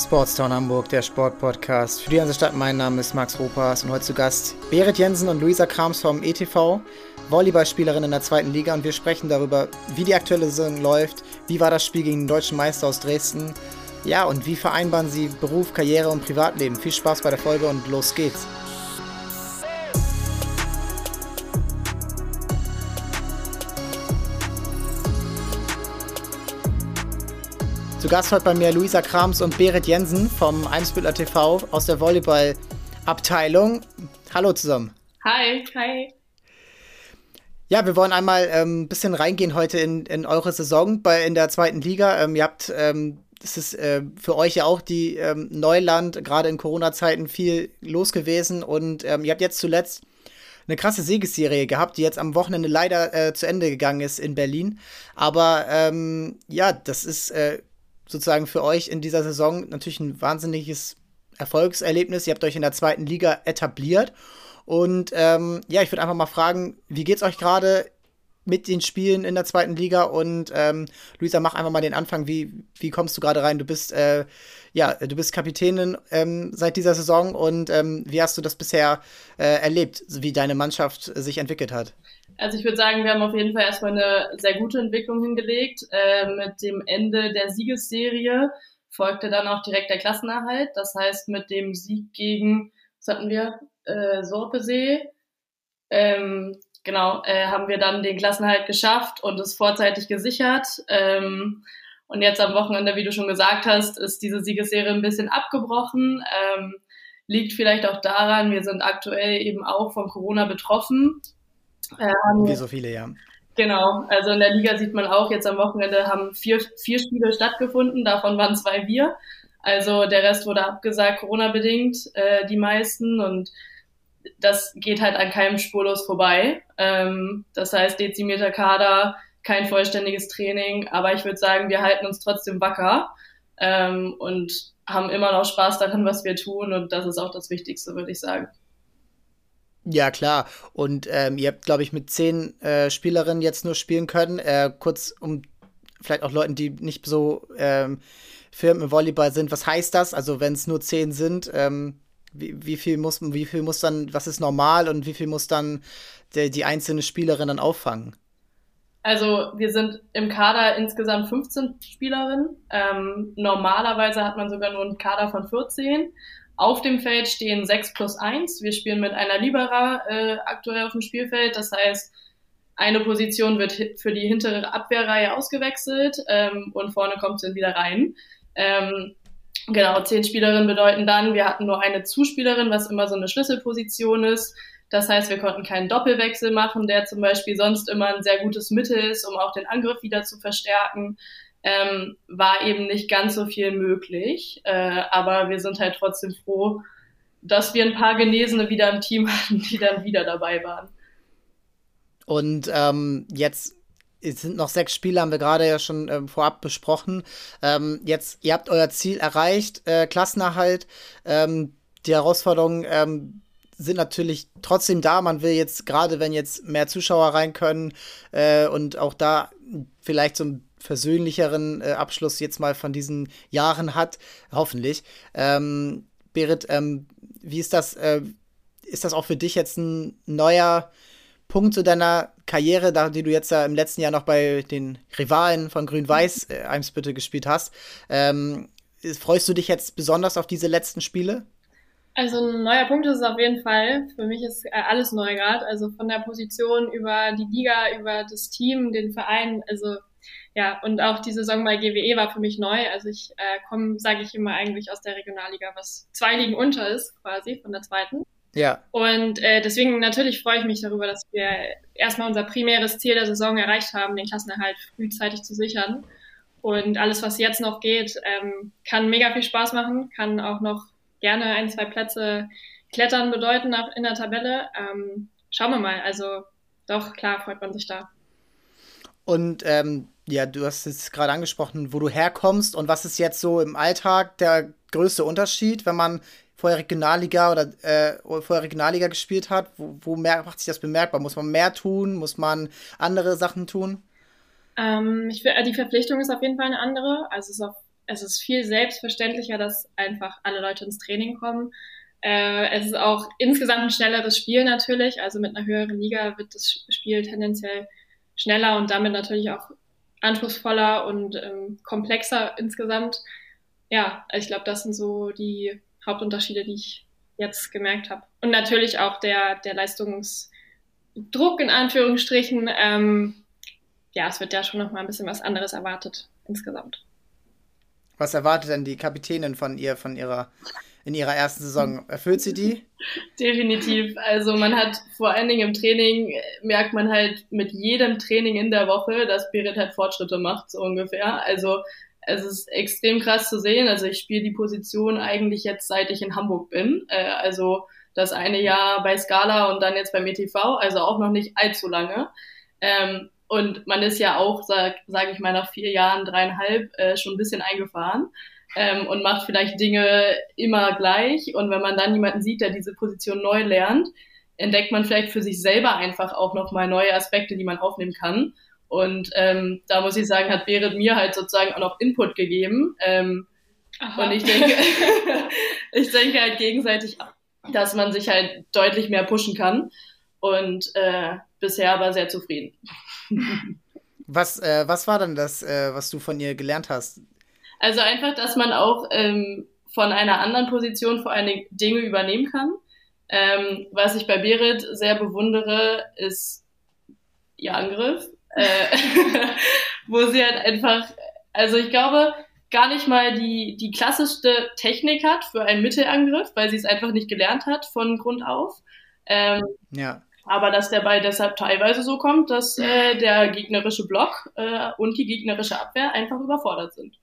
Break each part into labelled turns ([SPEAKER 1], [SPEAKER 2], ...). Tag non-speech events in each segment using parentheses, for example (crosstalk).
[SPEAKER 1] Sportstown Hamburg, der Sportpodcast. Für die ganze Stadt, mein Name ist Max Ropas und heute zu Gast Berit Jensen und Luisa Krams vom ETV, Volleyballspielerin in der zweiten Liga und wir sprechen darüber, wie die aktuelle Saison läuft, wie war das Spiel gegen den deutschen Meister aus Dresden, ja und wie vereinbaren sie Beruf, Karriere und Privatleben. Viel Spaß bei der Folge und los geht's. Zu Gast heute bei mir Luisa Krams und Berit Jensen vom Eimsbüttler TV aus der Volleyball-Abteilung. Hallo zusammen.
[SPEAKER 2] Hi, hi.
[SPEAKER 1] Ja, wir wollen einmal ein ähm, bisschen reingehen heute in, in eure Saison bei, in der zweiten Liga. Ähm, ihr habt, ähm, das ist äh, für euch ja auch die ähm, Neuland, gerade in Corona-Zeiten viel los gewesen und ähm, ihr habt jetzt zuletzt eine krasse Siegesserie gehabt, die jetzt am Wochenende leider äh, zu Ende gegangen ist in Berlin. Aber ähm, ja, das ist äh, sozusagen für euch in dieser Saison natürlich ein wahnsinniges Erfolgserlebnis. Ihr habt euch in der zweiten Liga etabliert. Und ähm, ja, ich würde einfach mal fragen, wie geht's euch gerade mit den Spielen in der zweiten Liga? Und ähm, Luisa, mach einfach mal den Anfang. Wie, wie kommst du gerade rein? Du bist äh, ja, du bist Kapitänin ähm, seit dieser Saison und ähm, wie hast du das bisher äh, erlebt, wie deine Mannschaft sich entwickelt hat?
[SPEAKER 2] Also ich würde sagen, wir haben auf jeden Fall erstmal eine sehr gute Entwicklung hingelegt. Äh, mit dem Ende der Siegesserie folgte dann auch direkt der Klassenerhalt. Das heißt, mit dem Sieg gegen, was hatten wir, äh, Sorpesee, ähm, genau, äh, haben wir dann den Klassenerhalt geschafft und es vorzeitig gesichert. Ähm, und jetzt am Wochenende, wie du schon gesagt hast, ist diese Siegesserie ein bisschen abgebrochen. Ähm, liegt vielleicht auch daran, wir sind aktuell eben auch von Corona betroffen.
[SPEAKER 1] Ähm, Wie so viele, ja.
[SPEAKER 2] Genau, also in der Liga sieht man auch, jetzt am Wochenende haben vier, vier Spiele stattgefunden, davon waren zwei wir. Also der Rest wurde abgesagt, Corona-bedingt, äh, die meisten. Und das geht halt an keinem spurlos vorbei. Ähm, das heißt, dezimierter Kader, kein vollständiges Training, aber ich würde sagen, wir halten uns trotzdem wacker ähm, und haben immer noch Spaß daran, was wir tun. Und das ist auch das Wichtigste, würde ich sagen.
[SPEAKER 1] Ja, klar. Und ähm, ihr habt, glaube ich, mit zehn äh, Spielerinnen jetzt nur spielen können. Äh, kurz, um vielleicht auch Leuten, die nicht so ähm, firm im Volleyball sind, was heißt das? Also, wenn es nur zehn sind, ähm, wie, wie, viel muss, wie viel muss dann, was ist normal und wie viel muss dann der, die einzelne Spielerin dann auffangen?
[SPEAKER 2] Also wir sind im Kader insgesamt 15 Spielerinnen. Ähm, normalerweise hat man sogar nur einen Kader von 14. Auf dem Feld stehen 6 plus 1. Wir spielen mit einer Libera äh, aktuell auf dem Spielfeld. Das heißt, eine Position wird für die hintere Abwehrreihe ausgewechselt ähm, und vorne kommt sie wieder rein. Ähm, genau, zehn Spielerinnen bedeuten dann, wir hatten nur eine Zuspielerin, was immer so eine Schlüsselposition ist. Das heißt, wir konnten keinen Doppelwechsel machen, der zum Beispiel sonst immer ein sehr gutes Mittel ist, um auch den Angriff wieder zu verstärken ähm, war eben nicht ganz so viel möglich. Äh, aber wir sind halt trotzdem froh, dass wir ein paar Genesene wieder im Team (laughs) hatten, die dann wieder dabei waren.
[SPEAKER 1] Und ähm, jetzt sind noch sechs Spiele, haben wir gerade ja schon ähm, vorab besprochen. Ähm, jetzt, ihr habt euer Ziel erreicht, äh, Klassenerhalt. Ähm, die Herausforderungen ähm, sind natürlich trotzdem da. Man will jetzt, gerade wenn jetzt mehr Zuschauer rein können äh, und auch da vielleicht so ein versöhnlicheren äh, Abschluss jetzt mal von diesen Jahren hat, hoffentlich. Ähm, Berit, ähm, wie ist das? Äh, ist das auch für dich jetzt ein neuer Punkt zu deiner Karriere, da die du jetzt ja im letzten Jahr noch bei den Rivalen von Grün-Weiß äh, Eimsbüttel gespielt hast? Ähm, freust du dich jetzt besonders auf diese letzten Spiele?
[SPEAKER 3] Also ein neuer Punkt ist es auf jeden Fall. Für mich ist äh, alles neu gerade. Also von der Position über die Liga, über das Team, den Verein. Also ja, und auch die Saison bei GWE war für mich neu. Also ich äh, komme, sage ich immer, eigentlich aus der Regionalliga, was zwei Ligen unter ist, quasi von der zweiten.
[SPEAKER 1] Ja.
[SPEAKER 3] Und äh, deswegen natürlich freue ich mich darüber, dass wir erstmal unser primäres Ziel der Saison erreicht haben, den Klassenerhalt frühzeitig zu sichern. Und alles, was jetzt noch geht, ähm, kann mega viel Spaß machen, kann auch noch gerne ein, zwei Plätze klettern bedeuten in der Tabelle. Ähm, schauen wir mal. Also doch, klar, freut man sich da.
[SPEAKER 1] Und ähm, ja, du hast es gerade angesprochen, wo du herkommst und was ist jetzt so im Alltag der größte Unterschied, wenn man vorher Regionalliga oder äh, vorher Regionalliga gespielt hat? Wo, wo mehr, macht sich das bemerkbar? Muss man mehr tun? Muss man andere Sachen tun?
[SPEAKER 3] Ähm, ich, die Verpflichtung ist auf jeden Fall eine andere. Also es ist auf, es ist viel selbstverständlicher, dass einfach alle Leute ins Training kommen. Äh, es ist auch insgesamt ein schnelleres Spiel natürlich. Also mit einer höheren Liga wird das Spiel tendenziell schneller und damit natürlich auch anspruchsvoller und ähm, komplexer insgesamt. Ja, ich glaube, das sind so die Hauptunterschiede, die ich jetzt gemerkt habe. Und natürlich auch der, der Leistungsdruck in Anführungsstrichen. Ähm, ja, es wird ja schon noch mal ein bisschen was anderes erwartet insgesamt.
[SPEAKER 1] Was erwartet denn die Kapitänin von ihr, von ihrer in ihrer ersten Saison. Erfüllt sie die?
[SPEAKER 2] Definitiv. Also man hat vor allen Dingen im Training, merkt man halt mit jedem Training in der Woche, dass Berit halt Fortschritte macht, so ungefähr. Also es ist extrem krass zu sehen. Also ich spiele die Position eigentlich jetzt, seit ich in Hamburg bin. Äh, also das eine Jahr bei Scala und dann jetzt beim ETV, also auch noch nicht allzu lange. Ähm, und man ist ja auch, sag, sag ich mal, nach vier Jahren, dreieinhalb, äh, schon ein bisschen eingefahren ähm, und macht vielleicht Dinge immer gleich. Und wenn man dann jemanden sieht, der diese Position neu lernt, entdeckt man vielleicht für sich selber einfach auch nochmal neue Aspekte, die man aufnehmen kann. Und ähm, da muss ich sagen, hat Berit mir halt sozusagen auch noch Input gegeben. Ähm, und ich denke, (laughs) ich denke halt gegenseitig, dass man sich halt deutlich mehr pushen kann. Und äh, bisher aber sehr zufrieden.
[SPEAKER 1] Was, äh, was war dann das, äh, was du von ihr gelernt hast?
[SPEAKER 2] Also einfach, dass man auch ähm, von einer anderen Position vor allen Dingen Dinge übernehmen kann. Ähm, was ich bei Berit sehr bewundere, ist ihr Angriff, äh, (laughs) wo sie halt einfach, also ich glaube, gar nicht mal die, die klassischste Technik hat für einen Mittelangriff, weil sie es einfach nicht gelernt hat von Grund auf. Ähm, ja. Aber dass der Ball deshalb teilweise so kommt, dass äh, der gegnerische Block äh, und die gegnerische Abwehr einfach überfordert sind.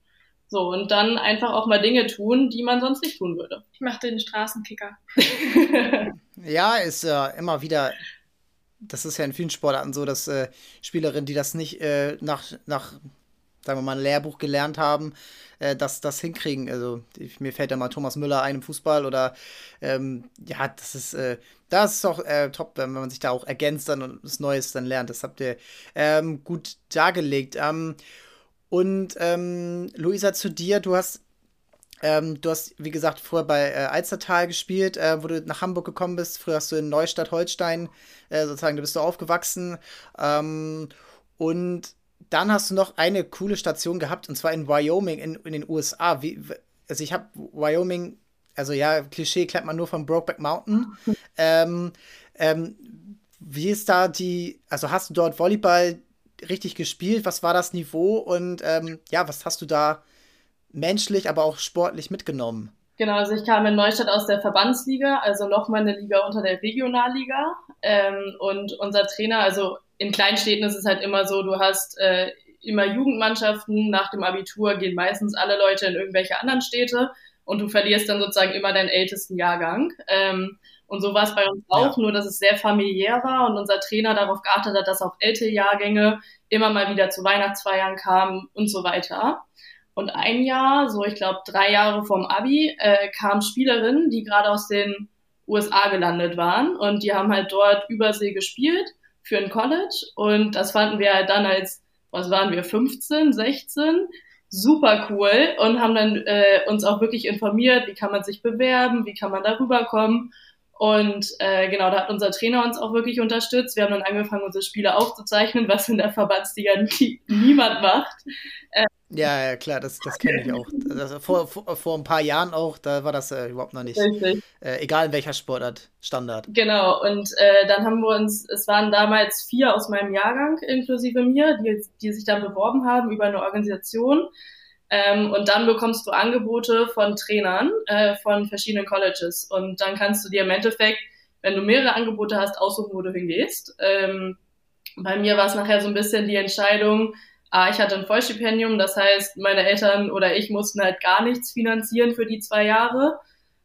[SPEAKER 2] So, und dann einfach auch mal Dinge tun, die man sonst nicht tun würde.
[SPEAKER 3] Ich mache den Straßenkicker. (laughs)
[SPEAKER 1] ja, ist äh, immer wieder, das ist ja in vielen Sportarten so, dass äh, Spielerinnen, die das nicht äh, nach, nach, sagen wir mal, ein Lehrbuch gelernt haben, äh, das, das hinkriegen. Also ich, mir fällt da mal Thomas Müller ein im Fußball oder ähm, ja, das ist, äh, das ist auch äh, top, wenn man sich da auch ergänzt dann und was Neues dann lernt. Das habt ihr ähm, gut dargelegt. Ähm, und ähm, Luisa, zu dir, du hast, ähm, du hast, wie gesagt, vorher bei äh, Alzertal gespielt, äh, wo du nach Hamburg gekommen bist. Früher hast du in Neustadt Holstein, äh, sozusagen, da bist du aufgewachsen. Ähm, und dann hast du noch eine coole Station gehabt, und zwar in Wyoming in, in den USA. Wie, also ich habe Wyoming, also ja, Klischee klemmt man nur von Brokeback Mountain. ähm, ähm, wie ist da die, also hast du dort Volleyball richtig gespielt? Was war das Niveau? Und ähm, ja, was hast du da menschlich, aber auch sportlich mitgenommen?
[SPEAKER 2] Genau, also ich kam in Neustadt aus der Verbandsliga, also nochmal eine Liga unter der Regionalliga. Ähm, und unser Trainer, also in Kleinstädten ist es halt immer so, du hast äh, immer Jugendmannschaften, nach dem Abitur gehen meistens alle Leute in irgendwelche anderen Städte und du verlierst dann sozusagen immer deinen ältesten Jahrgang. Ähm, und so war es bei uns auch, ja. nur dass es sehr familiär war und unser Trainer darauf geachtet hat, dass auch ältere Jahrgänge immer mal wieder zu Weihnachtsfeiern kamen und so weiter. Und ein Jahr, so ich glaube drei Jahre vorm Abi, äh, kamen Spielerinnen, die gerade aus den USA gelandet waren und die haben halt dort Übersee gespielt für ein College und das fanden wir halt dann als, was waren wir, 15, 16, super cool und haben dann äh, uns auch wirklich informiert, wie kann man sich bewerben, wie kann man darüber kommen und äh, genau, da hat unser Trainer uns auch wirklich unterstützt. Wir haben dann angefangen, unsere Spiele aufzuzeichnen, was in der Verbandsliga nie, niemand macht.
[SPEAKER 1] Äh, ja, ja, klar, das, das kenne ich auch. Also vor, vor, vor ein paar Jahren auch, da war das äh, überhaupt noch nicht. Äh, egal in welcher Sportart, Standard.
[SPEAKER 2] Genau, und äh, dann haben wir uns, es waren damals vier aus meinem Jahrgang, inklusive mir, die, die sich dann beworben haben über eine Organisation. Ähm, und dann bekommst du Angebote von Trainern äh, von verschiedenen Colleges. Und dann kannst du dir im Endeffekt, wenn du mehrere Angebote hast, aussuchen, wo du hingehst. Ähm, bei mir war es nachher so ein bisschen die Entscheidung, ah, ich hatte ein Vollstipendium, das heißt, meine Eltern oder ich mussten halt gar nichts finanzieren für die zwei Jahre.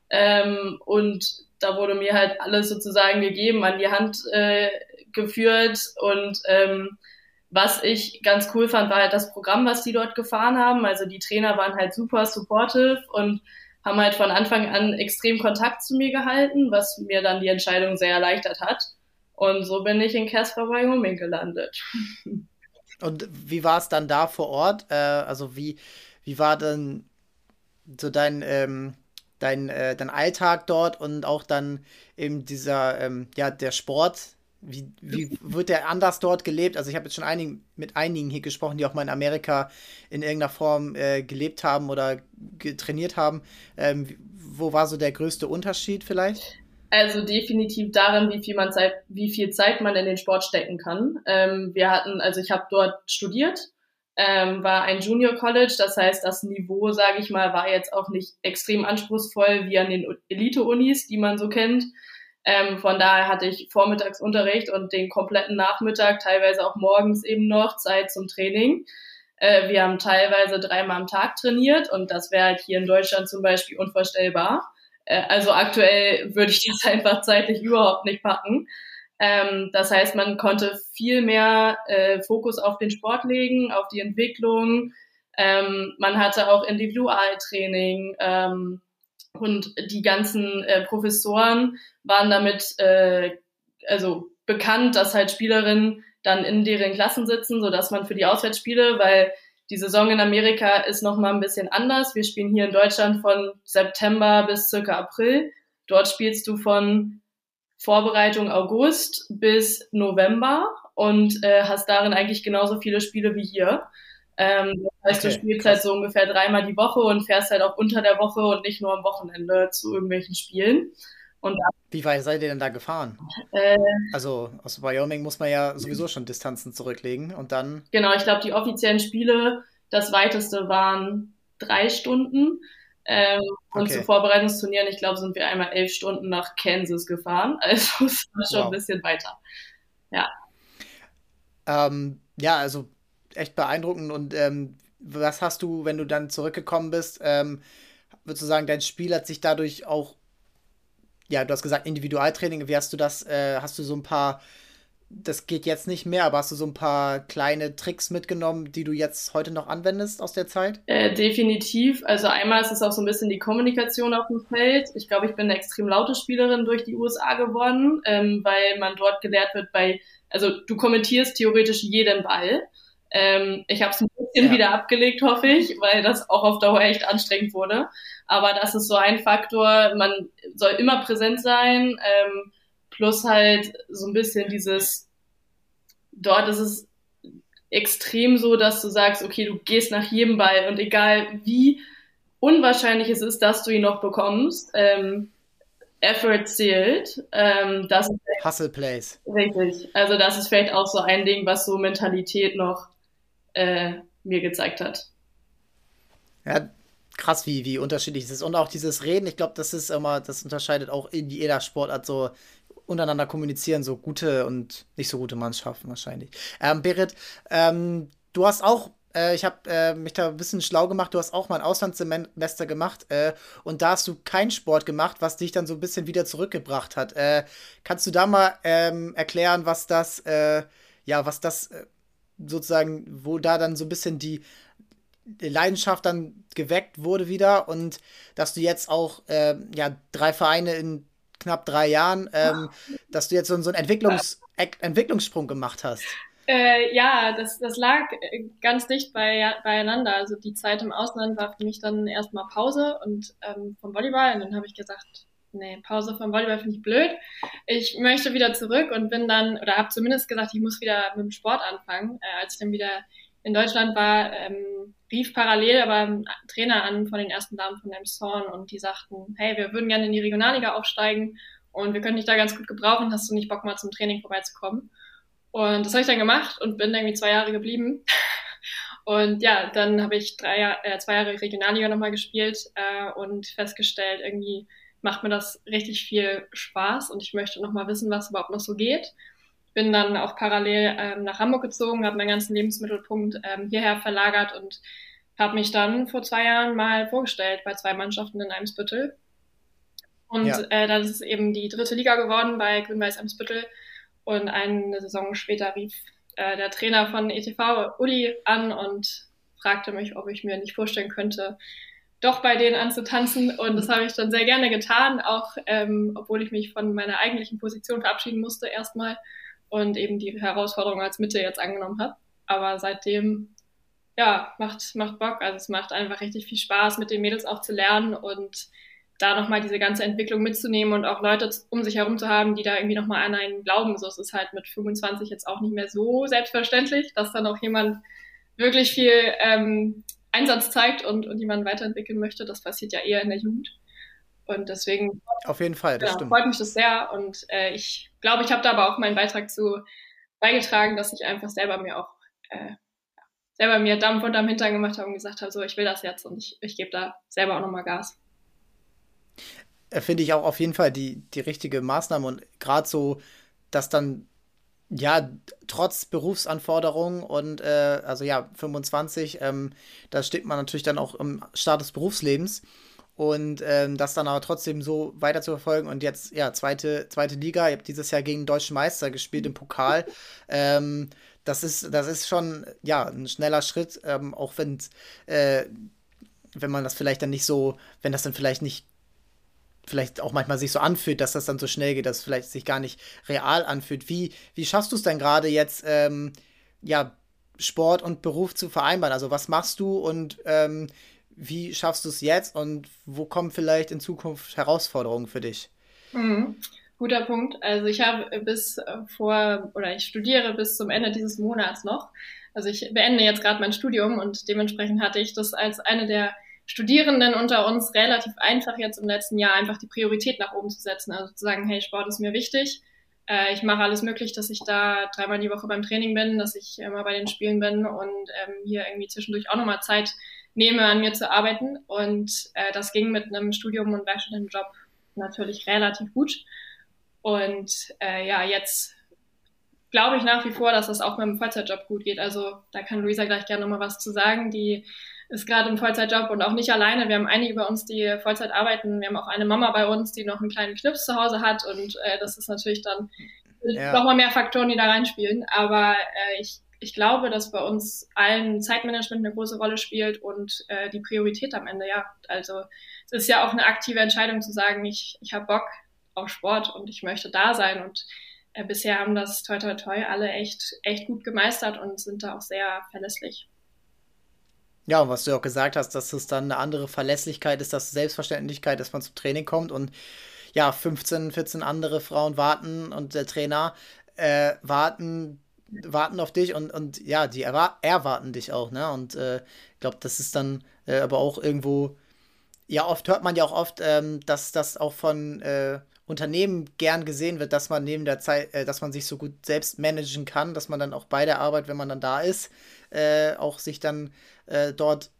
[SPEAKER 2] Ähm, und da wurde mir halt alles sozusagen gegeben, an die Hand äh, geführt und ähm, was ich ganz cool fand, war halt das Programm, was die dort gefahren haben. Also die Trainer waren halt super supportive und haben halt von Anfang an extrem Kontakt zu mir gehalten, was mir dann die Entscheidung sehr erleichtert hat. Und so bin ich in Casper Wyoming gelandet.
[SPEAKER 1] Und wie war es dann da vor Ort? Äh, also wie, wie war denn so dein, ähm, dein, äh, dein Alltag dort und auch dann eben dieser, ähm, ja, der Sport, wie, wie wird der anders dort gelebt? Also ich habe jetzt schon einigen, mit einigen hier gesprochen, die auch mal in Amerika in irgendeiner Form äh, gelebt haben oder trainiert haben. Ähm, wo war so der größte Unterschied vielleicht?
[SPEAKER 2] Also definitiv darin, wie viel man Zeit, wie viel Zeit man in den Sport stecken kann. Ähm, wir hatten, also ich habe dort studiert, ähm, war ein Junior College, das heißt, das Niveau, sage ich mal, war jetzt auch nicht extrem anspruchsvoll wie an den Elite-Unis, die man so kennt. Ähm, von daher hatte ich Vormittagsunterricht und den kompletten Nachmittag, teilweise auch morgens eben noch Zeit zum Training. Äh, wir haben teilweise dreimal am Tag trainiert und das wäre halt hier in Deutschland zum Beispiel unvorstellbar. Äh, also aktuell würde ich (laughs) das einfach zeitlich überhaupt nicht packen. Ähm, das heißt, man konnte viel mehr äh, Fokus auf den Sport legen, auf die Entwicklung. Ähm, man hatte auch Individualtraining. Ähm, und die ganzen äh, Professoren waren damit äh, also bekannt, dass halt Spielerinnen dann in deren Klassen sitzen, so dass man für die Auswärtsspiele, weil die Saison in Amerika ist noch mal ein bisschen anders. Wir spielen hier in Deutschland von September bis circa April. Dort spielst du von Vorbereitung August bis November und äh, hast darin eigentlich genauso viele Spiele wie hier. Ähm, das heißt, okay, du spielst halt krass. halt so ungefähr dreimal die Woche und fährst halt auch unter der Woche und nicht nur am Wochenende zu irgendwelchen Spielen. Und
[SPEAKER 1] Wie weit seid ihr denn da gefahren? Äh, also aus Wyoming muss man ja sowieso schon Distanzen zurücklegen und dann.
[SPEAKER 2] Genau, ich glaube, die offiziellen Spiele, das weiteste waren drei Stunden. Ähm, und okay. zu Vorbereitungsturnieren, ich glaube, sind wir einmal elf Stunden nach Kansas gefahren. (laughs) Also es war schon wow. ein bisschen weiter. Ja.
[SPEAKER 1] Ähm, ja, also echt beeindruckend. Und ähm, was hast du, wenn du dann zurückgekommen bist, ähm, würdest du sagen, dein Spiel hat sich dadurch auch, ja, du hast gesagt Individualtraining, wie hast du das, äh, hast du so ein paar, das geht jetzt nicht mehr, aber hast du so ein paar kleine Tricks mitgenommen, die du jetzt heute noch anwendest aus der Zeit?
[SPEAKER 2] Äh, definitiv. Also einmal ist es auch so ein bisschen die Kommunikation auf dem Feld. Ich glaube, ich bin eine extrem laute Spielerin durch die USA geworden, ähm, weil man dort gelehrt wird bei, also du kommentierst theoretisch jeden Ball. Ähm, ich habe es ein bisschen ja. wieder abgelegt, hoffe ich, weil das auch auf Dauer echt anstrengend wurde. Aber das ist so ein Faktor. Man soll immer präsent sein. Ähm, plus halt so ein bisschen dieses, dort ist es extrem so, dass du sagst, okay, du gehst nach jedem Ball und egal wie unwahrscheinlich es ist, dass du ihn noch bekommst, ähm, Effort zählt. Ähm, das
[SPEAKER 1] Hustle Plays.
[SPEAKER 2] Richtig. Also das ist vielleicht auch so ein Ding, was so Mentalität noch äh, mir gezeigt hat.
[SPEAKER 1] Ja, krass, wie, wie unterschiedlich es ist. Und auch dieses Reden, ich glaube, das ist immer, das unterscheidet auch in jeder Sportart so untereinander kommunizieren, so gute und nicht so gute Mannschaften wahrscheinlich. Ähm, Berit, ähm, du hast auch, äh, ich habe äh, mich da ein bisschen schlau gemacht, du hast auch mal ein Auslandssemester gemacht äh, und da hast du keinen Sport gemacht, was dich dann so ein bisschen wieder zurückgebracht hat. Äh, kannst du da mal ähm, erklären, was das, äh, ja, was das äh, sozusagen, wo da dann so ein bisschen die Leidenschaft dann geweckt wurde wieder und dass du jetzt auch äh, ja drei Vereine in knapp drei Jahren, ähm, dass du jetzt so, so einen Entwicklungs Entwicklungssprung gemacht hast.
[SPEAKER 3] Äh, ja, das, das lag äh, ganz dicht bei, beieinander. Also die Zeit im Ausland war für mich dann erstmal Pause und ähm, vom Volleyball und dann habe ich gesagt, nee, Pause vom Volleyball finde ich blöd. Ich möchte wieder zurück und bin dann, oder habe zumindest gesagt, ich muss wieder mit dem Sport anfangen. Äh, als ich dann wieder in Deutschland war, ähm, rief parallel aber ein Trainer an von den ersten Damen von Elmshorn und die sagten, hey, wir würden gerne in die Regionalliga aufsteigen und wir können dich da ganz gut gebrauchen, hast du nicht Bock mal zum Training vorbeizukommen? Und das habe ich dann gemacht und bin irgendwie zwei Jahre geblieben. (laughs) Und ja, dann habe ich drei, äh, zwei Jahre Regionalliga nochmal gespielt äh, und festgestellt, irgendwie macht mir das richtig viel Spaß und ich möchte noch mal wissen, was überhaupt noch so geht. Bin dann auch parallel ähm, nach Hamburg gezogen, habe meinen ganzen Lebensmittelpunkt ähm, hierher verlagert und habe mich dann vor zwei Jahren mal vorgestellt bei zwei Mannschaften in Eimsbüttel. Und ja. äh, dann ist es eben die dritte Liga geworden bei Grün-Weiß Eimsbüttel. Und eine Saison später rief äh, der Trainer von ETV, Uli, an und fragte mich, ob ich mir nicht vorstellen könnte, doch bei denen anzutanzen. Und das habe ich dann sehr gerne getan, auch ähm, obwohl ich mich von meiner eigentlichen Position verabschieden musste erstmal und eben die Herausforderung als Mitte jetzt angenommen habe. Aber seitdem ja, macht, macht Bock. Also es macht einfach richtig viel Spaß, mit den Mädels auch zu lernen und da nochmal diese ganze Entwicklung mitzunehmen und auch Leute um sich herum zu haben, die da irgendwie nochmal an einen glauben. So, es ist halt mit 25 jetzt auch nicht mehr so selbstverständlich, dass dann auch jemand wirklich viel ähm, Einsatz zeigt und, und jemanden weiterentwickeln möchte. Das passiert ja eher in der Jugend. Und deswegen
[SPEAKER 1] auf jeden Fall,
[SPEAKER 3] das ja, freut mich das sehr. Und äh, ich glaube, ich habe da aber auch meinen Beitrag zu beigetragen, dass ich einfach selber mir auch äh, selber mir Dampf unterm Hintern gemacht habe und gesagt habe, so ich will das jetzt und ich, ich gebe da selber auch nochmal Gas.
[SPEAKER 1] Äh, finde ich auch auf jeden Fall die, die richtige Maßnahme und gerade so, dass dann ja, trotz Berufsanforderungen und äh, also ja, 25, ähm, da steht man natürlich dann auch im Start des Berufslebens und ähm, das dann aber trotzdem so weiter zu verfolgen und jetzt, ja, zweite, zweite Liga, ihr habt dieses Jahr gegen den Deutschen Meister gespielt im Pokal. Ähm, das ist, das ist schon, ja, ein schneller Schritt, ähm, auch wenn, äh, wenn man das vielleicht dann nicht so, wenn das dann vielleicht nicht vielleicht auch manchmal sich so anfühlt, dass das dann so schnell geht, dass es vielleicht sich gar nicht real anfühlt. Wie, wie schaffst du es denn gerade jetzt, ähm, ja, Sport und Beruf zu vereinbaren? Also was machst du und ähm, wie schaffst du es jetzt und wo kommen vielleicht in Zukunft Herausforderungen für dich?
[SPEAKER 3] Mhm. Guter Punkt. Also ich habe bis vor oder ich studiere bis zum Ende dieses Monats noch. Also ich beende jetzt gerade mein Studium und dementsprechend hatte ich das als eine der Studierenden unter uns relativ einfach jetzt im letzten Jahr einfach die Priorität nach oben zu setzen. Also zu sagen, hey, Sport ist mir wichtig. Äh, ich mache alles möglich, dass ich da dreimal die Woche beim Training bin, dass ich immer bei den Spielen bin und ähm, hier irgendwie zwischendurch auch nochmal Zeit nehme, an mir zu arbeiten. Und äh, das ging mit einem Studium und Werkstudentenjob natürlich relativ gut. Und äh, ja, jetzt glaube ich nach wie vor, dass das auch mit dem Vollzeitjob gut geht. Also da kann Luisa gleich gerne nochmal was zu sagen. Die ist gerade im Vollzeitjob und auch nicht alleine. Wir haben einige bei uns, die Vollzeit arbeiten. Wir haben auch eine Mama bei uns, die noch einen kleinen Knips zu Hause hat und äh, das ist natürlich dann ja. nochmal mehr Faktoren, die da reinspielen. Aber äh, ich, ich glaube, dass bei uns allen Zeitmanagement eine große Rolle spielt und äh, die Priorität am Ende, ja. Also es ist ja auch eine aktive Entscheidung zu sagen, ich, ich habe Bock auf Sport und ich möchte da sein und äh, bisher haben das toi toi toi alle echt, echt gut gemeistert und sind da auch sehr verlässlich.
[SPEAKER 1] Ja, und was du auch gesagt hast, dass es dann eine andere Verlässlichkeit ist, dass Selbstverständlichkeit, dass man zum Training kommt und ja, 15, 14 andere Frauen warten und der Trainer äh, warten, warten auf dich und, und ja, die erwarten dich auch, ne? Und äh, ich glaube, das ist dann äh, aber auch irgendwo, ja, oft hört man ja auch oft, ähm, dass das auch von äh, Unternehmen gern gesehen wird, dass man neben der Zeit, äh, dass man sich so gut selbst managen kann, dass man dann auch bei der Arbeit, wenn man dann da ist, äh, auch sich dann äh, dort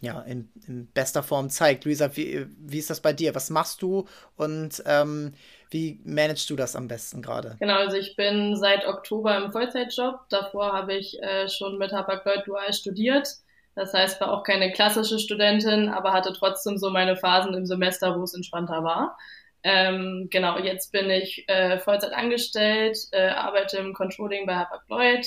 [SPEAKER 1] ja, in, in, bester Form zeigt. Luisa, wie, wie ist das bei dir? Was machst du und ähm, wie managst du das am besten gerade?
[SPEAKER 2] Genau, also ich bin seit Oktober im Vollzeitjob. Davor habe ich äh, schon mit Hapag-Lloyd dual studiert. Das heißt, war auch keine klassische Studentin, aber hatte trotzdem so meine Phasen im Semester, wo es entspannter war. Ähm, genau, jetzt bin ich äh, Vollzeit angestellt, äh, arbeite im Controlling bei Hapag-Lloyd.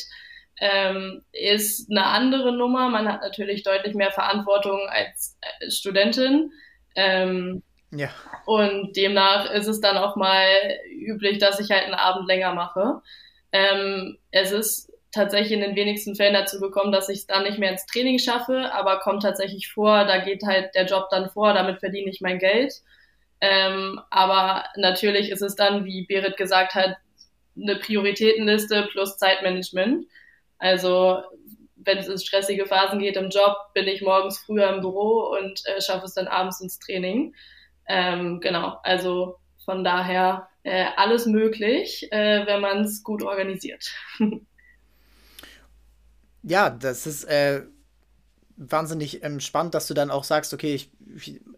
[SPEAKER 2] Ähm, ist eine andere Nummer. Man hat natürlich deutlich mehr Verantwortung als äh, Studentin. Ähm, ja. Und demnach ist es dann auch mal üblich, dass ich halt einen Abend länger mache. Ähm, es ist tatsächlich in den wenigsten Fällen dazu gekommen, dass ich es dann nicht mehr ins Training schaffe, aber kommt tatsächlich vor, da geht halt der Job dann vor, damit verdiene ich mein Geld. Ähm, aber natürlich ist es dann, wie Berit gesagt hat, eine Prioritätenliste plus Zeitmanagement. Also wenn es in stressige Phasen geht im Job, bin ich morgens früher im Büro und äh, schaffe es dann abends ins Training. Ähm, genau, also von daher äh, alles möglich, äh, wenn man es gut organisiert. (laughs)
[SPEAKER 1] ja, das ist äh, wahnsinnig ähm, spannend, dass du dann auch sagst, okay, ich,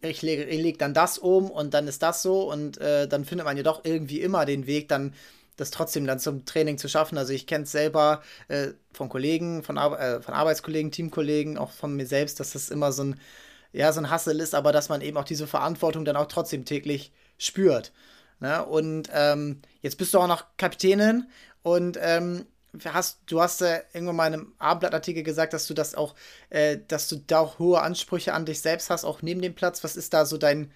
[SPEAKER 1] ich, lege, ich lege dann das um und dann ist das so und äh, dann findet man ja doch irgendwie immer den Weg, dann das trotzdem dann zum Training zu schaffen. Also ich kenne es selber äh, von Kollegen, von, Ar äh, von Arbeitskollegen, Teamkollegen, auch von mir selbst, dass das immer so ein, ja, so ein Hassel ist, aber dass man eben auch diese Verantwortung dann auch trotzdem täglich spürt. Ne? Und ähm, jetzt bist du auch noch Kapitänin und ähm, hast, du hast äh, irgendwann mal in einem Abendblattartikel gesagt, dass du das auch, äh, dass du da auch hohe Ansprüche an dich selbst hast, auch neben dem Platz. Was ist da so dein,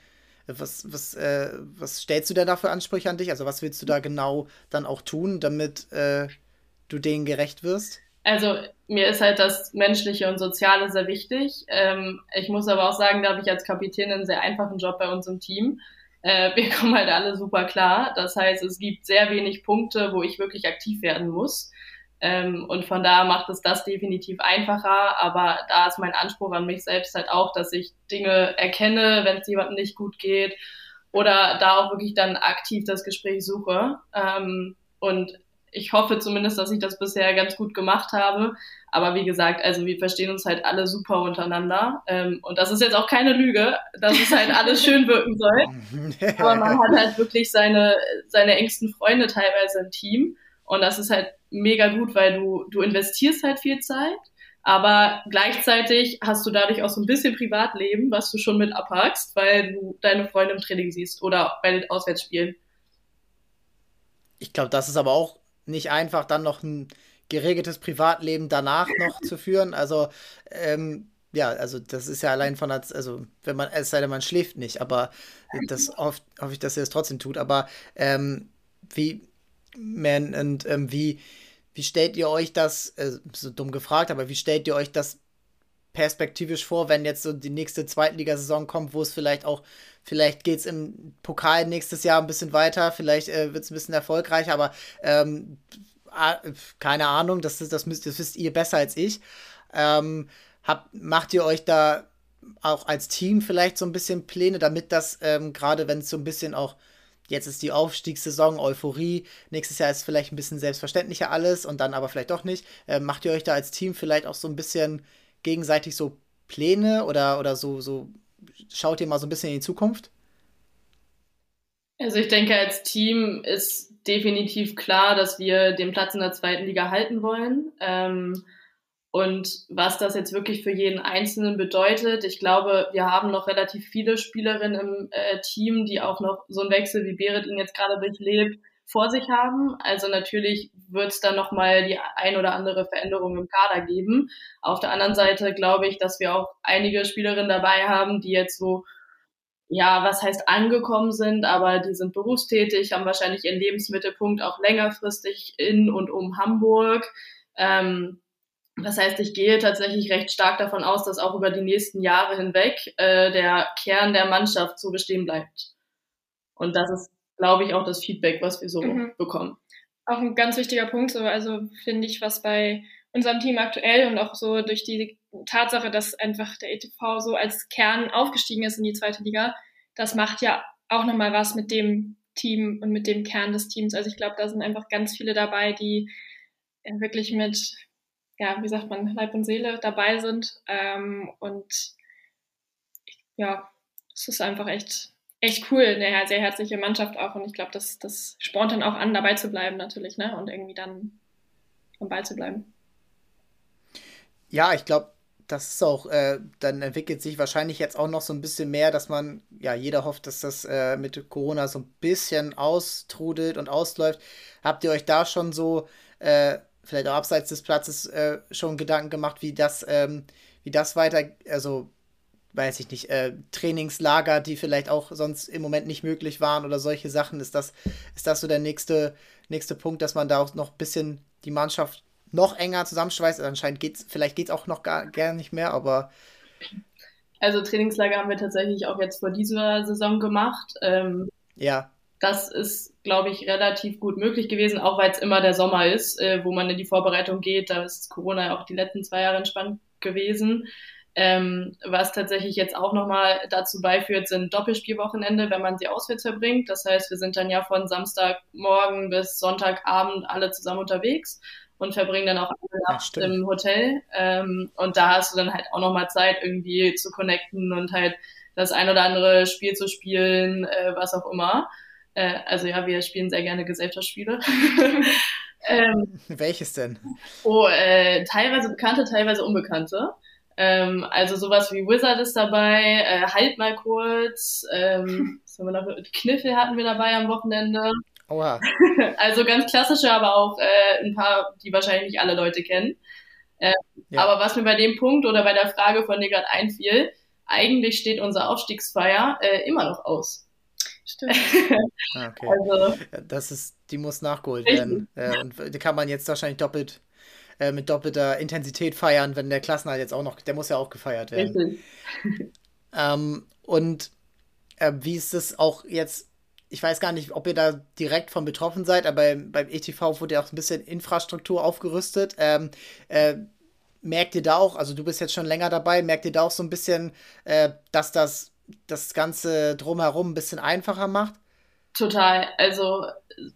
[SPEAKER 1] was, was, äh, was stellst du denn da für Ansprüche an dich? Also was willst du da genau dann auch tun, damit äh, du denen gerecht wirst?
[SPEAKER 2] Also mir ist halt das Menschliche und Soziale sehr wichtig. Ähm, ich muss aber auch sagen, da habe ich als Kapitän einen sehr einfachen Job bei uns im Team. Äh, wir kommen halt alle super klar. Das heißt, es gibt sehr wenig Punkte, wo ich wirklich aktiv werden muss. Ähm, und von da macht es das definitiv einfacher. Aber da ist mein Anspruch an mich selbst halt auch, dass ich Dinge erkenne, wenn es jemandem nicht gut geht. Oder da auch wirklich dann aktiv das Gespräch suche. Ähm, und ich hoffe zumindest, dass ich das bisher ganz gut gemacht habe. Aber wie gesagt, also wir verstehen uns halt alle super untereinander. Ähm, und das ist jetzt auch keine Lüge, dass es halt alles schön wirken soll. (laughs) Aber man hat halt wirklich seine, seine engsten Freunde teilweise im Team. Und das ist halt mega gut, weil du, du investierst halt viel Zeit. Aber gleichzeitig hast du dadurch auch so ein bisschen Privatleben, was du schon mit abhackst, weil du deine Freunde im Training siehst oder bei den Auswärtsspielen.
[SPEAKER 1] Ich glaube, das ist aber auch nicht einfach, dann noch ein geregeltes Privatleben danach noch zu führen. Also, ähm, ja, also das ist ja allein von, also wenn man, es sei denn, man schläft nicht, aber das hoffe hoff ich, dass ihr es trotzdem tut. Aber ähm, wie, man, und ähm, wie, wie stellt ihr euch das, äh, so dumm gefragt, aber wie stellt ihr euch das perspektivisch vor, wenn jetzt so die nächste Zweitligasaison kommt, wo es vielleicht auch, vielleicht geht es im Pokal nächstes Jahr ein bisschen weiter, vielleicht äh, wird es ein bisschen erfolgreicher, aber ähm, keine Ahnung, das, das, müsst, das wisst ihr besser als ich. Ähm, habt, macht ihr euch da auch als Team vielleicht so ein bisschen Pläne, damit das ähm, gerade, wenn es so ein bisschen auch jetzt ist die Aufstiegssaison, Euphorie, nächstes Jahr ist vielleicht ein bisschen selbstverständlicher alles und dann aber vielleicht doch nicht. Äh, macht ihr euch da als Team vielleicht auch so ein bisschen gegenseitig so Pläne oder, oder so, so schaut ihr mal so ein bisschen in die Zukunft?
[SPEAKER 2] Also ich denke, als Team ist definitiv klar, dass wir den Platz in der zweiten Liga halten wollen. Ähm, und was das jetzt wirklich für jeden Einzelnen bedeutet, ich glaube, wir haben noch relativ viele Spielerinnen im äh, Team, die auch noch so einen Wechsel, wie Berit ihn jetzt gerade durchlebt, vor sich haben. Also natürlich wird es dann nochmal die ein oder andere Veränderung im Kader geben. Auf der anderen Seite glaube ich, dass wir auch einige Spielerinnen dabei haben, die jetzt so ja, was heißt angekommen sind, aber die sind berufstätig, haben wahrscheinlich ihren Lebensmittelpunkt auch längerfristig in und um Hamburg. Ähm, das heißt, ich gehe tatsächlich recht stark davon aus, dass auch über die nächsten Jahre hinweg äh, der Kern der Mannschaft so bestehen bleibt. Und das ist glaube ich, auch das Feedback, was wir so mhm. bekommen.
[SPEAKER 3] Auch ein ganz wichtiger Punkt, so, also finde ich, was bei unserem Team aktuell und auch so durch die Tatsache, dass einfach der ETV so als Kern aufgestiegen ist in die zweite Liga, das macht ja auch nochmal was mit dem Team und mit dem Kern des Teams. Also ich glaube, da sind einfach ganz viele dabei, die wirklich mit, ja, wie sagt man, Leib und Seele dabei sind. Ähm, und ja, es ist einfach echt echt cool, eine sehr herzliche Mannschaft auch. Und ich glaube, das, das spornt dann auch an, dabei zu bleiben natürlich, ne? Und irgendwie dann am Ball zu bleiben.
[SPEAKER 1] Ja, ich glaube, das ist auch, äh, dann entwickelt sich wahrscheinlich jetzt auch noch so ein bisschen mehr, dass man, ja, jeder hofft, dass das äh, mit Corona so ein bisschen austrudelt und ausläuft. Habt ihr euch da schon so, äh, vielleicht auch abseits des Platzes, äh, schon Gedanken gemacht, wie das, ähm, wie das weiter, also weiß ich nicht, äh, Trainingslager, die vielleicht auch sonst im Moment nicht möglich waren oder solche Sachen. Ist das, ist das so der nächste, nächste Punkt, dass man da auch noch ein bisschen die Mannschaft noch enger zusammenschweißt? Also anscheinend geht's, vielleicht geht es auch noch gar, gar nicht mehr, aber.
[SPEAKER 2] Also Trainingslager haben wir tatsächlich auch jetzt vor dieser Saison gemacht. Ähm,
[SPEAKER 1] ja.
[SPEAKER 2] Das ist, glaube ich, relativ gut möglich gewesen, auch weil es immer der Sommer ist, äh, wo man in die Vorbereitung geht. Da ist Corona ja auch die letzten zwei Jahre entspannt gewesen. Ähm, was tatsächlich jetzt auch nochmal dazu beiführt, sind Doppelspielwochenende, wenn man sie auswärts verbringt. Das heißt, wir sind dann ja von Samstagmorgen bis Sonntagabend alle zusammen unterwegs und verbringen dann auch alle Nacht im Hotel. Ähm, und da hast du dann halt auch nochmal Zeit, irgendwie zu connecten und halt das ein oder andere Spiel zu spielen, äh, was auch immer. Äh, also ja, wir spielen sehr gerne Gesellschaftsspiele. (laughs)
[SPEAKER 1] ähm, Welches denn?
[SPEAKER 2] Oh, äh, teilweise bekannte, teilweise unbekannte. Ähm, also sowas wie Wizard ist dabei, äh, halt mal kurz, ähm, (laughs) noch? Kniffel hatten wir dabei am Wochenende.
[SPEAKER 1] Oha. (laughs)
[SPEAKER 2] also ganz klassische, aber auch äh, ein paar, die wahrscheinlich nicht alle Leute kennen. Äh, ja. Aber was mir bei dem Punkt oder bei der Frage von dir gerade einfiel, eigentlich steht unser Aufstiegsfeier äh, immer noch aus.
[SPEAKER 3] Stimmt. (laughs)
[SPEAKER 1] Ah, okay. Also, das ist, die muss nachgeholt werden. Äh, und die kann man jetzt wahrscheinlich doppelt äh, mit doppelter Intensität feiern, wenn der Klassenhalt jetzt auch noch, der muss ja auch gefeiert werden. (laughs) ähm, und äh, wie ist es auch jetzt ich weiß gar nicht, ob ihr da direkt von betroffen seid, aber beim ETV wurde ja auch ein bisschen Infrastruktur aufgerüstet. Ähm, äh, merkt ihr da auch, also du bist jetzt schon länger dabei, merkt ihr da auch so ein bisschen, äh, dass das das Ganze drumherum ein bisschen einfacher macht?
[SPEAKER 2] Total. Also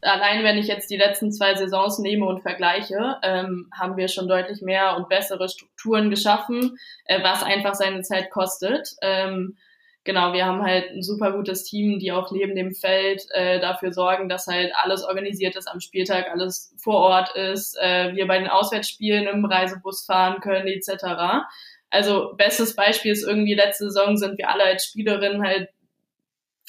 [SPEAKER 2] allein wenn ich jetzt die letzten zwei Saisons nehme und vergleiche, ähm, haben wir schon deutlich mehr und bessere Strukturen geschaffen, äh, was einfach seine Zeit kostet. Ähm, genau, wir haben halt ein super gutes Team, die auch neben dem Feld äh, dafür sorgen, dass halt alles organisiert ist am Spieltag, alles vor Ort ist, äh, wir bei den Auswärtsspielen im Reisebus fahren können, etc. Also bestes Beispiel ist irgendwie letzte Saison sind wir alle als Spielerinnen halt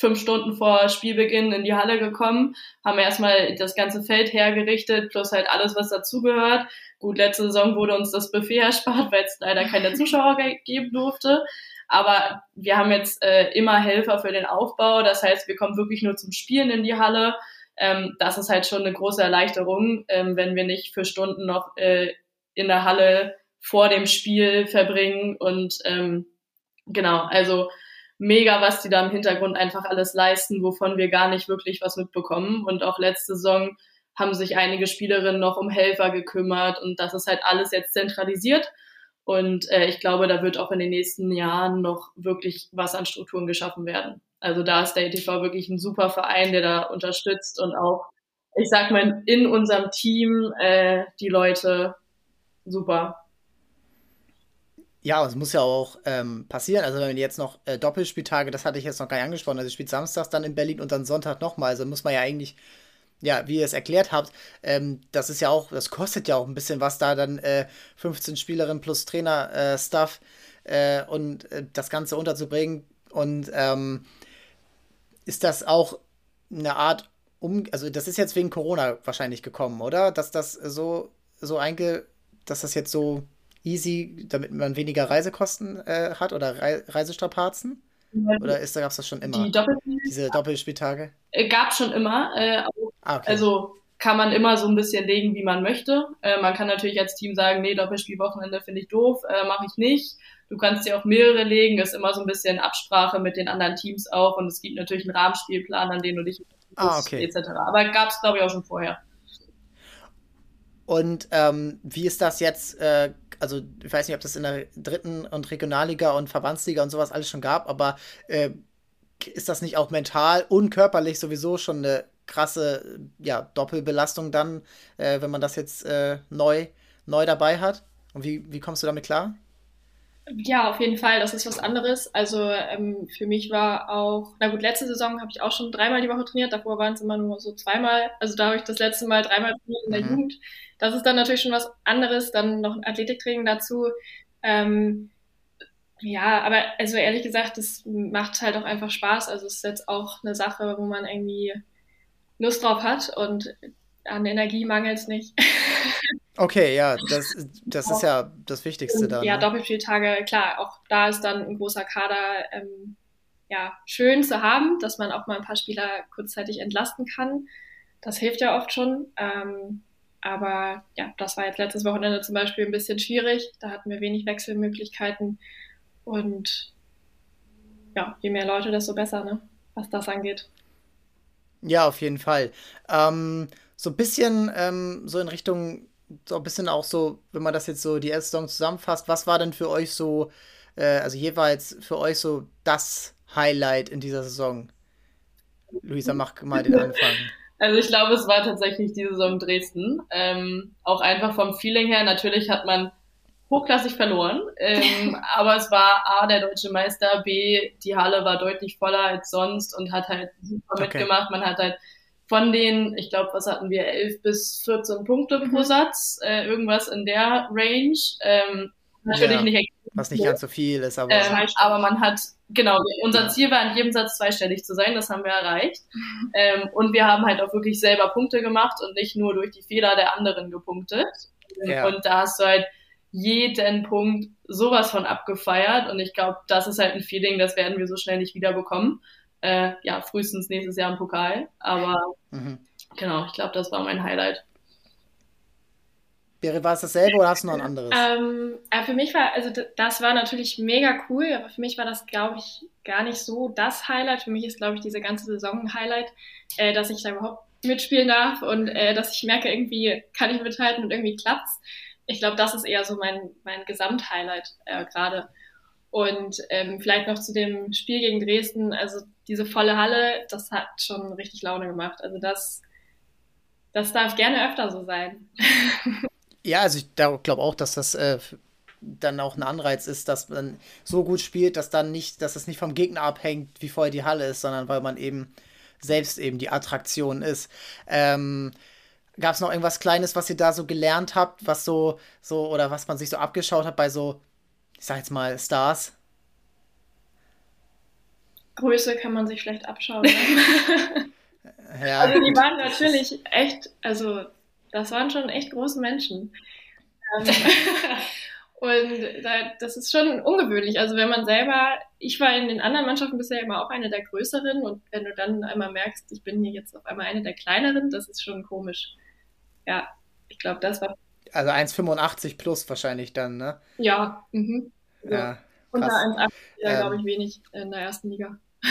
[SPEAKER 2] fünf Stunden vor Spielbeginn in die Halle gekommen, haben erstmal das ganze Feld hergerichtet, plus halt alles, was dazugehört. Gut, letzte Saison wurde uns das Buffet (laughs) erspart, weil es leider keine (laughs) Zuschauer geben durfte. Aber wir haben jetzt äh, immer Helfer für den Aufbau. Das heißt, wir kommen wirklich nur zum Spielen in die Halle. Ähm, das ist halt schon eine große Erleichterung, ähm, wenn wir nicht für Stunden noch äh, in der Halle vor dem Spiel verbringen. Und ähm, genau, also mega, was die da im Hintergrund einfach alles leisten, wovon wir gar nicht wirklich was mitbekommen. Und auch letzte Saison haben sich einige Spielerinnen noch um Helfer gekümmert und das ist halt alles jetzt zentralisiert. Und äh, ich glaube, da wird auch in den nächsten Jahren noch wirklich was an Strukturen geschaffen werden. Also da ist der ETV wirklich ein super Verein, der da unterstützt und auch, ich sag mal, in unserem Team äh, die Leute super.
[SPEAKER 1] Ja, es muss ja auch ähm, passieren. Also wenn jetzt noch äh, Doppelspieltage, das hatte ich jetzt noch gar nicht angesprochen. Also spielt samstags dann in Berlin und dann Sonntag nochmal. Also muss man ja eigentlich ja, wie ihr es erklärt habt, ähm, das ist ja auch, das kostet ja auch ein bisschen was, da dann äh, 15 Spielerinnen plus Trainer-Stuff äh, äh, und äh, das Ganze unterzubringen. Und ähm, ist das auch eine Art um, also das ist jetzt wegen Corona wahrscheinlich gekommen, oder? Dass das so, so einge, dass das jetzt so easy, damit man weniger Reisekosten äh, hat oder Re Reisestrapazen? Oder ist, gab es das schon immer? Die Doppelspiel Diese Doppelspieltage?
[SPEAKER 2] Äh, gab schon immer. Äh, ah, okay. Also kann man immer so ein bisschen legen, wie man möchte. Äh, man kann natürlich als Team sagen, nee, Doppelspielwochenende finde ich doof, äh, mache ich nicht. Du kannst dir auch mehrere legen, ist immer so ein bisschen Absprache mit den anderen Teams auch und es gibt natürlich einen Rahmenspielplan, an den du dich
[SPEAKER 1] ah, okay.
[SPEAKER 2] etc. Aber gab es, glaube ich, auch schon vorher.
[SPEAKER 1] Und ähm, wie ist das jetzt? Äh, also ich weiß nicht, ob das in der dritten und Regionalliga und Verbandsliga und sowas alles schon gab, aber äh, ist das nicht auch mental und körperlich sowieso schon eine krasse ja, Doppelbelastung dann, äh, wenn man das jetzt äh, neu, neu dabei hat? Und wie, wie kommst du damit klar?
[SPEAKER 3] Ja, auf jeden Fall, das ist was anderes. Also ähm, für mich war auch, na gut, letzte Saison habe ich auch schon dreimal die Woche trainiert, davor waren es immer nur so zweimal. Also da habe ich das letzte Mal dreimal trainiert in der mhm. Jugend. Das ist dann natürlich schon was anderes, dann noch ein Athletiktraining dazu. Ähm, ja, aber also ehrlich gesagt, das macht halt auch einfach Spaß. Also es ist jetzt auch eine Sache, wo man irgendwie Lust drauf hat und an Energie mangelt es nicht. (laughs)
[SPEAKER 1] Okay, ja, das, das ist ja das Wichtigste dann.
[SPEAKER 3] Ja,
[SPEAKER 1] ne?
[SPEAKER 3] Doppelspieltage, klar, auch da ist dann ein großer Kader ähm, ja, schön zu haben, dass man auch mal ein paar Spieler kurzzeitig entlasten kann. Das hilft ja oft schon. Ähm, aber ja, das war jetzt letztes Wochenende zum Beispiel ein bisschen schwierig. Da hatten wir wenig Wechselmöglichkeiten. Und ja, je mehr Leute, desto besser, ne? was das angeht.
[SPEAKER 1] Ja, auf jeden Fall. Ähm, so ein bisschen ähm, so in Richtung, so ein bisschen auch so, wenn man das jetzt so die erste Saison zusammenfasst, was war denn für euch so, äh, also jeweils für euch so das Highlight in dieser Saison? Luisa, mach mal den Anfang. (laughs)
[SPEAKER 2] Also ich glaube, es war tatsächlich die Saison Dresden. Ähm, auch einfach vom Feeling her. Natürlich hat man hochklassig verloren, ähm, (laughs) aber es war A, der deutsche Meister, B, die Halle war deutlich voller als sonst und hat halt super okay. mitgemacht. Man hat halt von den, ich glaube, was hatten wir, 11 bis 14 Punkte pro mhm. Satz, äh, irgendwas in der Range. Ähm, natürlich ja, nicht.
[SPEAKER 1] Was nicht ganz so viel ist, aber.
[SPEAKER 2] Ähm, aber man hat, genau, unser Ziel war in jedem Satz zweistellig zu sein, das haben wir erreicht. Mhm. Ähm, und wir haben halt auch wirklich selber Punkte gemacht und nicht nur durch die Fehler der anderen gepunktet. Ja. Und da hast du halt jeden Punkt sowas von abgefeiert und ich glaube, das ist halt ein Feeling, das werden wir so schnell nicht wieder bekommen. Äh, ja, frühestens nächstes Jahr im Pokal, aber mhm. genau, ich glaube, das war mein Highlight.
[SPEAKER 1] War es dasselbe oder hast du noch ein anderes?
[SPEAKER 3] Ähm, für mich war, also das war natürlich mega cool, aber für mich war das, glaube ich, gar nicht so das Highlight. Für mich ist, glaube ich, diese ganze Saison ein Highlight, äh, dass ich da überhaupt mitspielen darf und äh, dass ich merke, irgendwie kann ich mithalten und irgendwie klappt's. Ich glaube, das ist eher so mein, mein Gesamthighlight äh, gerade. Und ähm, vielleicht noch zu dem Spiel gegen Dresden, also diese volle Halle, das hat schon richtig Laune gemacht. Also das, das darf gerne öfter so sein. (laughs)
[SPEAKER 1] Ja, also ich glaube auch, dass das äh, dann auch ein Anreiz ist, dass man so gut spielt, dass dann nicht, dass es nicht vom Gegner abhängt, wie voll die Halle ist, sondern weil man eben selbst eben die Attraktion ist. Ähm, Gab es noch irgendwas Kleines, was ihr da so gelernt habt, was so, so, oder was man sich so abgeschaut hat bei so, ich sag jetzt mal, Stars?
[SPEAKER 3] Größe kann man sich schlecht abschauen. Ne? (laughs) ja. Also die waren natürlich echt, also das waren schon echt große Menschen. Ähm, (laughs) und das ist schon ungewöhnlich. Also wenn man selber, ich war in den anderen Mannschaften bisher immer auch eine der größeren und wenn du dann einmal merkst, ich bin hier jetzt auf einmal eine der kleineren, das ist schon komisch. Ja, ich glaube, das war.
[SPEAKER 1] Also 1,85 plus wahrscheinlich dann, ne?
[SPEAKER 3] Ja, mhm. Ja. ja Unter 1,80 ähm, glaube ich, wenig in der ersten Liga. (laughs)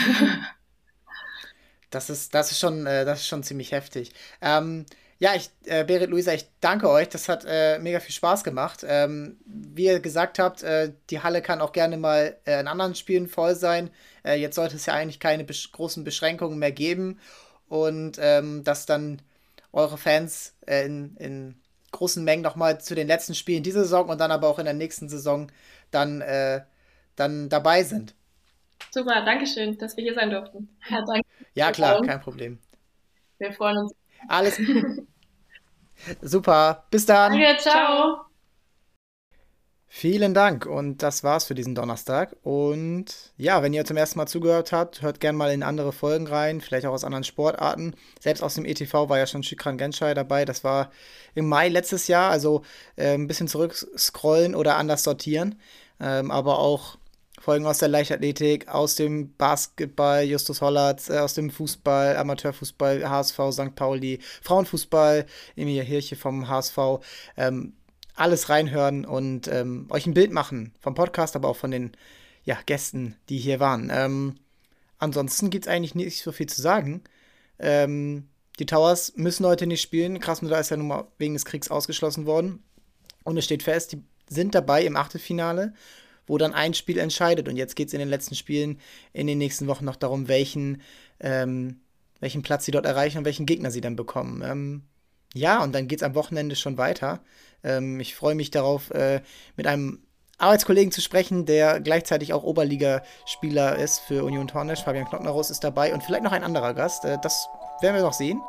[SPEAKER 1] das ist, das ist schon, äh, das ist schon ziemlich heftig. Ähm, ja, ich, äh, Berit, Luisa, ich danke euch. Das hat äh, mega viel Spaß gemacht. Ähm, wie ihr gesagt habt, äh, die Halle kann auch gerne mal äh, in anderen Spielen voll sein. Äh, jetzt sollte es ja eigentlich keine besch großen Beschränkungen mehr geben. Und ähm, dass dann eure Fans in, in großen Mengen nochmal zu den letzten Spielen dieser Saison und dann aber auch in der nächsten Saison dann, dann dabei sind.
[SPEAKER 3] Super, danke schön, dass wir hier sein durften.
[SPEAKER 1] Ja, danke. ja klar, kein Problem.
[SPEAKER 3] Wir freuen uns.
[SPEAKER 1] Alles. (laughs) Super. Bis dann.
[SPEAKER 3] Danke, ciao.
[SPEAKER 1] Vielen Dank und das war's für diesen Donnerstag. Und ja, wenn ihr zum ersten Mal zugehört habt, hört gerne mal in andere Folgen rein, vielleicht auch aus anderen Sportarten. Selbst aus dem ETV war ja schon Shikran Genshai dabei. Das war im Mai letztes Jahr, also äh, ein bisschen zurückscrollen oder anders sortieren. Ähm, aber auch Folgen aus der Leichtathletik, aus dem Basketball, Justus Hollatz, äh, aus dem Fußball, Amateurfußball, HSV, St. Pauli, Frauenfußball, Emilia Hirche vom HSV. Ähm, alles reinhören und ähm, euch ein Bild machen vom Podcast, aber auch von den ja, Gästen, die hier waren. Ähm, ansonsten gibt es eigentlich nicht so viel zu sagen. Ähm, die Towers müssen heute nicht spielen. Krasnodar ist ja nun mal wegen des Kriegs ausgeschlossen worden. Und es steht fest, die sind dabei im Achtelfinale wo dann ein Spiel entscheidet. Und jetzt geht es in den letzten Spielen in den nächsten Wochen noch darum, welchen, ähm, welchen Platz sie dort erreichen und welchen Gegner sie dann bekommen. Ja, und dann geht es am Wochenende schon weiter. Ähm, ich freue mich darauf, äh, mit einem Arbeitskollegen zu sprechen, der gleichzeitig auch Oberligaspieler ist für Union Tornisch. Fabian Knottnerhaus ist dabei und vielleicht noch ein anderer Gast. Äh, das werden wir noch sehen.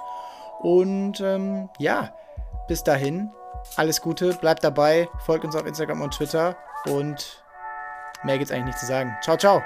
[SPEAKER 1] Und ähm, ja, bis dahin, alles Gute, bleibt dabei, folgt uns auf Instagram und Twitter und Mehr gibt's eigentlich nicht zu sagen. Ciao, ciao.